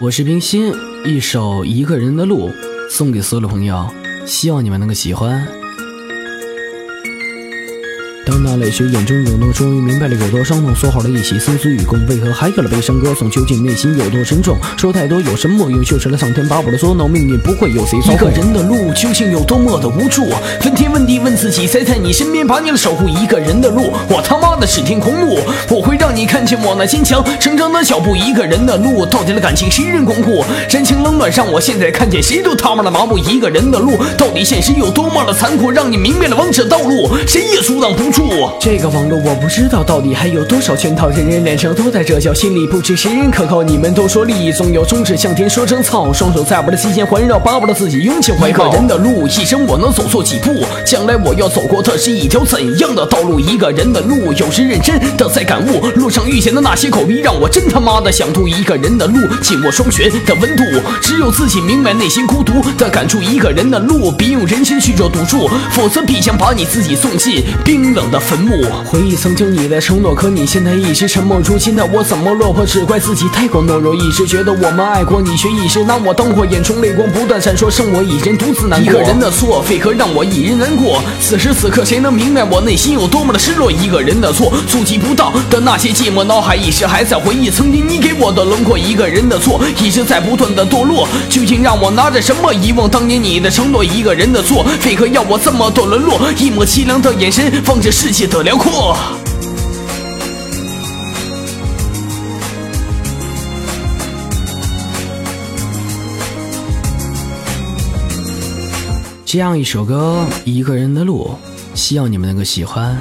我是冰心，一首《一个人的路》送给所有的朋友，希望你们能够喜欢。当那泪水眼中涌动，终于明白了有多伤痛。说好了一起生死与共，为何还有了悲伤歌颂？究竟内心有多沉重？说太多有什么用？就成了上天把我的捉弄，命运不会有谁操控。一个人的路究竟有多么的无助？问天问地问自己，谁在你身边把你的守护？一个人的路，我他妈的是天空路，我会让你看见我那坚强成长的脚步。一个人的路，到底的感情谁人巩固？人情冷暖让我现在看见谁都他妈的麻木。一个人的路，到底现实有多么的残酷？让你明白了王者道路，谁也阻挡不住。这个网络我不知道到底还有多少圈套，人人脸上都带着笑，心里不知谁人可靠。你们都说利益总要终止，向天说声操，双手在我的膝间环绕，巴不得自己拥起怀抱。一个人的路，一生我能走错几步？将来我要走过的是一条怎样的道路？一个人的路，有时认真的在感悟，路上遇见的那些口逼，让我真他妈的想吐。一个人的路，紧握双拳的温度，只有自己明白内心孤独的感触。一个人的路，别用人心去做赌注，否则必将把你自己送进冰冷的坟墓。回忆曾经你的承诺，可你现在一直沉默。如今的我怎么落魄？只怪自己太过懦弱。一直觉得我们爱过你，却一直拿我当火，眼中泪光不断闪烁，剩我一人独自难过。一个人的错，为何让我一人难过？此时此刻，谁能明白我内心有多么的失落？一个人的错，触及不到的那些寂寞，脑海一时还在回忆曾经你给我的轮廓。一个人的错，一直在不断的堕落，究竟让我拿着什么遗忘当年你的承诺？一个人的错，为何要我这么多沦落？一抹凄凉的眼神，望着世界的。辽阔。这样一首歌，一个人的路，希望你们能够喜欢。